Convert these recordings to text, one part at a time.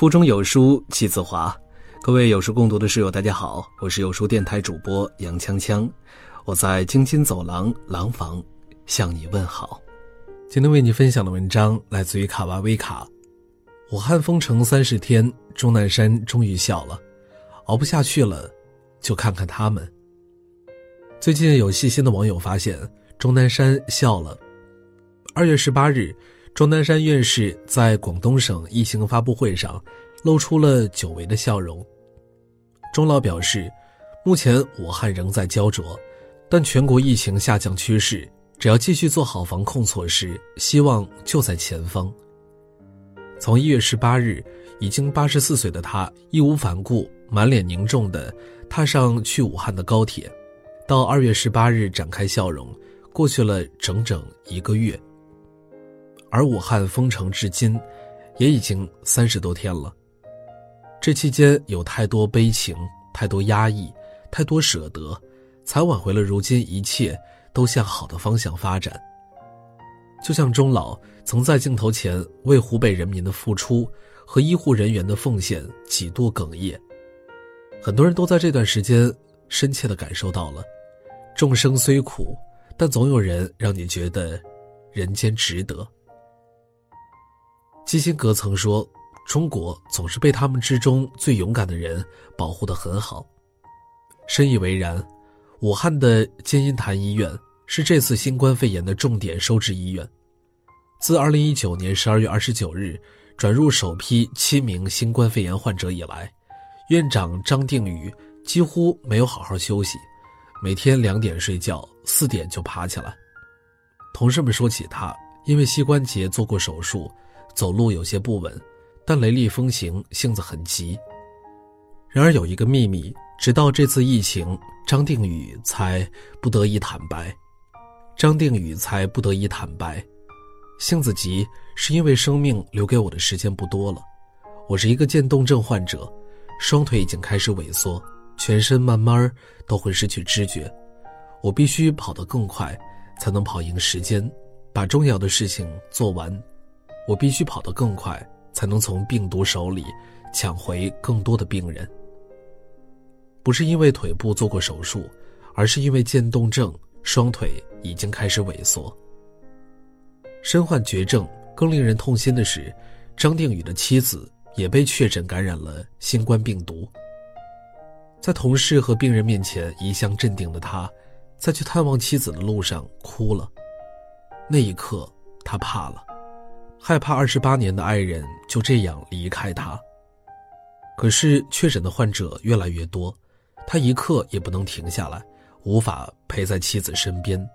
腹中有书气自华，各位有书共读的室友，大家好，我是有书电台主播杨锵锵，我在京津走廊廊坊向你问好。今天为你分享的文章来自于卡哇威卡。武汉封城三十天，钟南山终于笑了，熬不下去了，就看看他们。最近有细心的网友发现，钟南山笑了。二月十八日。钟南山院士在广东省疫情发布会上，露出了久违的笑容。钟老表示，目前武汉仍在焦灼，但全国疫情下降趋势，只要继续做好防控措施，希望就在前方。从一月十八日，已经八十四岁的他义无反顾、满脸凝重地踏上去武汉的高铁，到二月十八日展开笑容，过去了整整一个月。而武汉封城至今，也已经三十多天了。这期间有太多悲情，太多压抑，太多舍得，才挽回了如今一切都向好的方向发展。就像钟老曾在镜头前为湖北人民的付出和医护人员的奉献几度哽咽，很多人都在这段时间深切地感受到了：众生虽苦，但总有人让你觉得人间值得。基辛格曾说：“中国总是被他们之中最勇敢的人保护得很好。”深以为然。武汉的金银潭医院是这次新冠肺炎的重点收治医院。自2019年12月29日转入首批七名新冠肺炎患者以来，院长张定宇几乎没有好好休息，每天两点睡觉，四点就爬起来。同事们说起他，因为膝关节做过手术。走路有些不稳，但雷厉风行，性子很急。然而有一个秘密，直到这次疫情，张定宇才不得已坦白。张定宇才不得已坦白，性子急是因为生命留给我的时间不多了。我是一个渐冻症患者，双腿已经开始萎缩，全身慢慢都会失去知觉。我必须跑得更快，才能跑赢时间，把重要的事情做完。我必须跑得更快，才能从病毒手里抢回更多的病人。不是因为腿部做过手术，而是因为渐冻症，双腿已经开始萎缩。身患绝症，更令人痛心的是，张定宇的妻子也被确诊感染了新冠病毒。在同事和病人面前一向镇定的他，在去探望妻子的路上哭了。那一刻，他怕了。害怕二十八年的爱人就这样离开他。可是确诊的患者越来越多，他一刻也不能停下来，无法陪在妻子身边。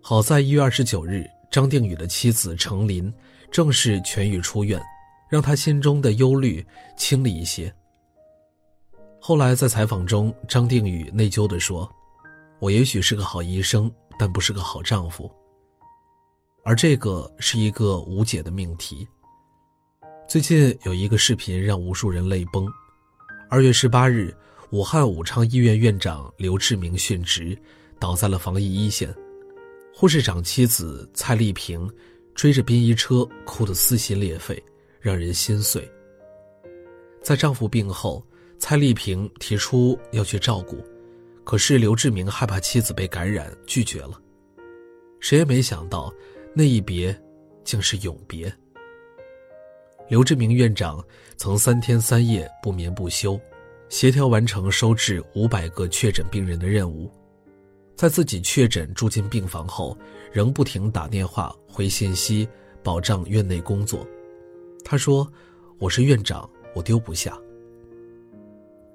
好在一月二十九日，张定宇的妻子程琳正式痊愈出院，让他心中的忧虑轻了一些。后来在采访中，张定宇内疚地说：“我也许是个好医生，但不是个好丈夫。”而这个是一个无解的命题。最近有一个视频让无数人泪崩。二月十八日，武汉武昌医院院长刘志明殉职，倒在了防疫一线。护士长妻子蔡丽萍追着殡仪车哭得撕心裂肺，让人心碎。在丈夫病后，蔡丽萍提出要去照顾，可是刘志明害怕妻子被感染，拒绝了。谁也没想到。那一别，竟是永别。刘志明院长曾三天三夜不眠不休，协调完成收治五百个确诊病人的任务。在自己确诊住进病房后，仍不停打电话回信息，保障院内工作。他说：“我是院长，我丢不下。”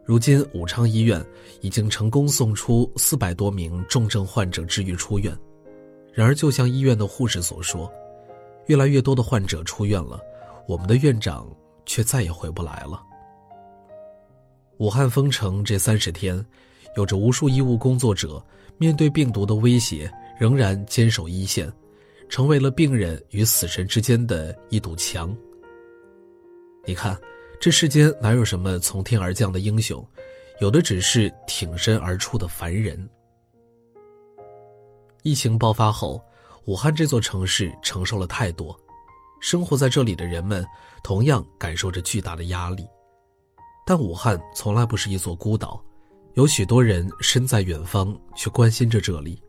如今武昌医院已经成功送出四百多名重症患者治愈出院。然而，就像医院的护士所说，越来越多的患者出院了，我们的院长却再也回不来了。武汉封城这三十天，有着无数医务工作者面对病毒的威胁，仍然坚守一线，成为了病人与死神之间的一堵墙。你看，这世间哪有什么从天而降的英雄，有的只是挺身而出的凡人。疫情爆发后，武汉这座城市承受了太多，生活在这里的人们同样感受着巨大的压力。但武汉从来不是一座孤岛，有许多人身在远方却关心着这里。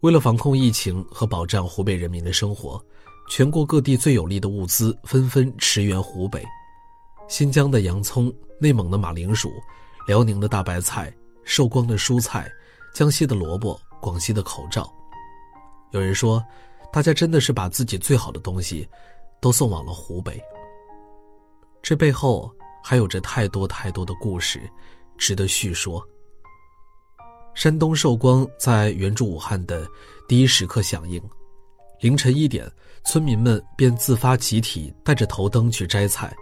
为了防控疫情和保障湖北人民的生活，全国各地最有力的物资纷纷驰援湖北。新疆的洋葱，内蒙的马铃薯，辽宁的大白菜，寿光的蔬菜，江西的萝卜，广西的口罩。有人说，大家真的是把自己最好的东西，都送往了湖北。这背后。还有着太多太多的故事，值得叙说。山东寿光在援助武汉的第一时刻响应，凌晨一点，村民们便自发集体带着头灯去摘菜，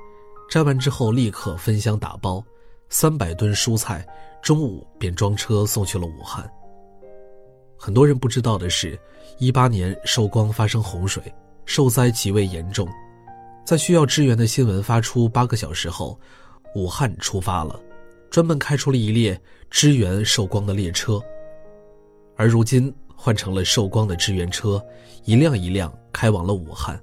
摘完之后立刻分箱打包，三百吨蔬菜中午便装车送去了武汉。很多人不知道的是，一八年寿光发生洪水，受灾极为严重。在需要支援的新闻发出八个小时后，武汉出发了，专门开出了一列支援寿光的列车。而如今换成了寿光的支援车，一辆一辆开往了武汉。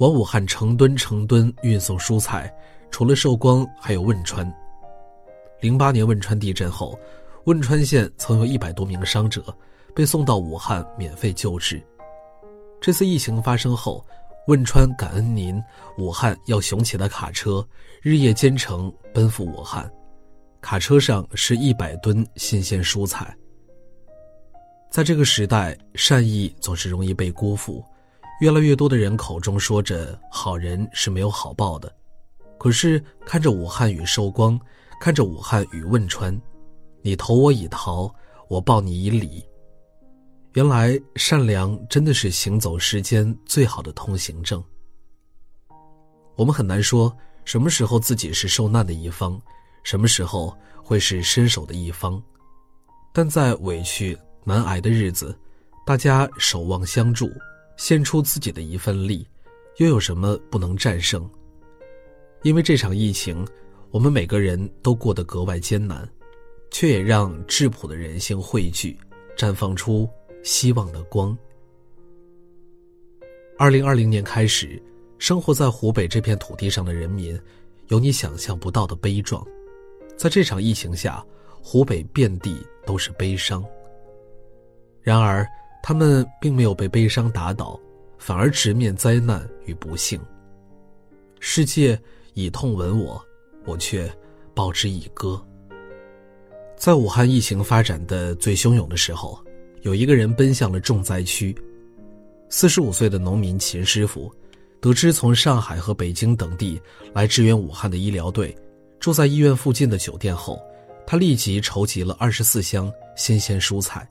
往武汉成吨成吨运送蔬菜，除了寿光，还有汶川。零八年汶川地震后，汶川县曾有一百多名伤者被送到武汉免费救治。这次疫情发生后。汶川感恩您，武汉要雄起的卡车日夜兼程奔赴武汉，卡车上是一百吨新鲜蔬菜。在这个时代，善意总是容易被辜负，越来越多的人口中说着好人是没有好报的，可是看着武汉与寿光，看着武汉与汶川，你投我以桃，我报你以李。原来善良真的是行走世间最好的通行证。我们很难说什么时候自己是受难的一方，什么时候会是伸手的一方，但在委屈难挨的日子，大家守望相助，献出自己的一份力，又有什么不能战胜？因为这场疫情，我们每个人都过得格外艰难，却也让质朴的人性汇聚，绽放出。希望的光。二零二零年开始，生活在湖北这片土地上的人民，有你想象不到的悲壮。在这场疫情下，湖北遍地都是悲伤。然而，他们并没有被悲伤打倒，反而直面灾难与不幸。世界以痛吻我，我却报之以歌。在武汉疫情发展的最汹涌的时候。有一个人奔向了重灾区，四十五岁的农民秦师傅，得知从上海和北京等地来支援武汉的医疗队住在医院附近的酒店后，他立即筹集了二十四箱新鲜蔬菜。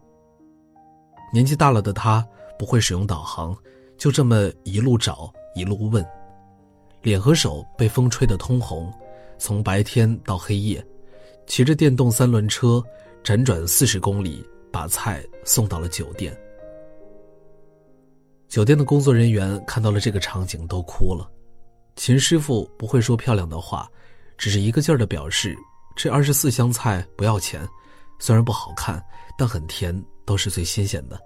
年纪大了的他不会使用导航，就这么一路找一路问，脸和手被风吹得通红，从白天到黑夜，骑着电动三轮车辗转四十公里。把菜送到了酒店。酒店的工作人员看到了这个场景，都哭了。秦师傅不会说漂亮的话，只是一个劲儿的表示：“这二十四箱菜不要钱，虽然不好看，但很甜，都是最新鲜的。”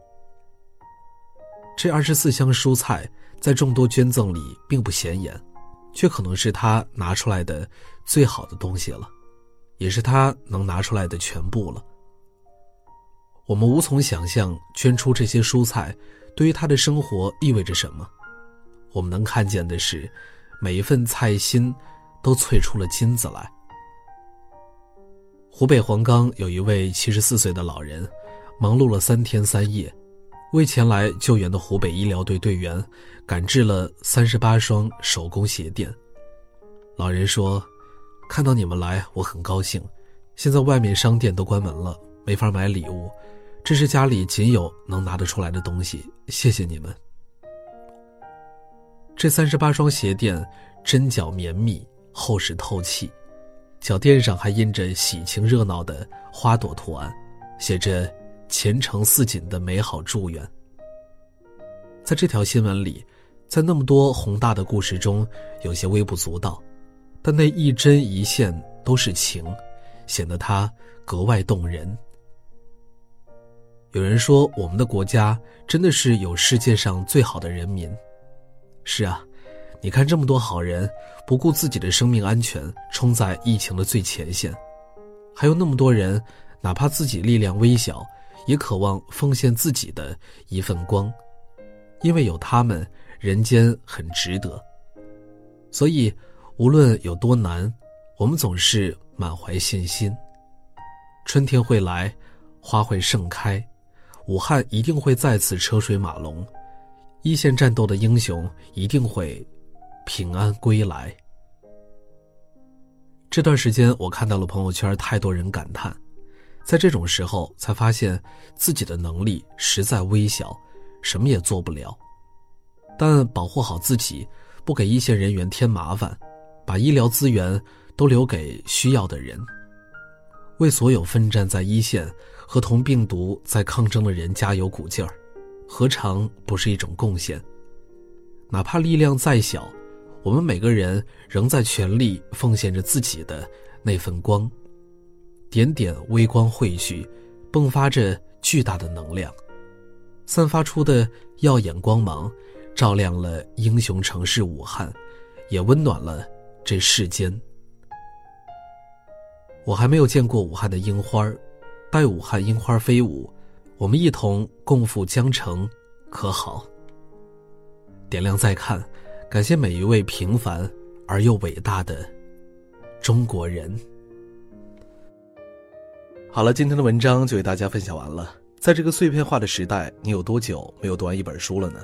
这二十四箱蔬菜在众多捐赠里并不显眼，却可能是他拿出来的最好的东西了，也是他能拿出来的全部了。我们无从想象捐出这些蔬菜，对于他的生活意味着什么。我们能看见的是，每一份菜心，都萃出了金子来。湖北黄冈有一位七十四岁的老人，忙碌了三天三夜，为前来救援的湖北医疗队队员赶制了三十八双手工鞋垫。老人说：“看到你们来，我很高兴。现在外面商店都关门了。”没法买礼物，这是家里仅有能拿得出来的东西。谢谢你们。这三十八双鞋垫针脚绵密，厚实透气，脚垫上还印着喜庆热闹的花朵图案，写着“前程似锦”的美好祝愿。在这条新闻里，在那么多宏大的故事中，有些微不足道，但那一针一线都是情，显得它格外动人。有人说，我们的国家真的是有世界上最好的人民。是啊，你看这么多好人不顾自己的生命安全，冲在疫情的最前线，还有那么多人，哪怕自己力量微小，也渴望奉献自己的一份光，因为有他们，人间很值得。所以，无论有多难，我们总是满怀信心。春天会来，花会盛开，武汉一定会再次车水马龙。一线战斗的英雄一定会平安归来。这段时间，我看到了朋友圈太多人感叹，在这种时候才发现自己的能力实在微小，什么也做不了。但保护好自己，不给一线人员添麻烦，把医疗资源都留给需要的人，为所有奋战在一线和同病毒在抗争的人加油鼓劲儿。何尝不是一种贡献？哪怕力量再小，我们每个人仍在全力奉献着自己的那份光。点点微光汇聚，迸发着巨大的能量，散发出的耀眼光芒，照亮了英雄城市武汉，也温暖了这世间。我还没有见过武汉的樱花待武汉樱花飞舞。我们一同共赴江城，可好？点亮再看，感谢每一位平凡而又伟大的中国人。好了，今天的文章就为大家分享完了。在这个碎片化的时代，你有多久没有读完一本书了呢？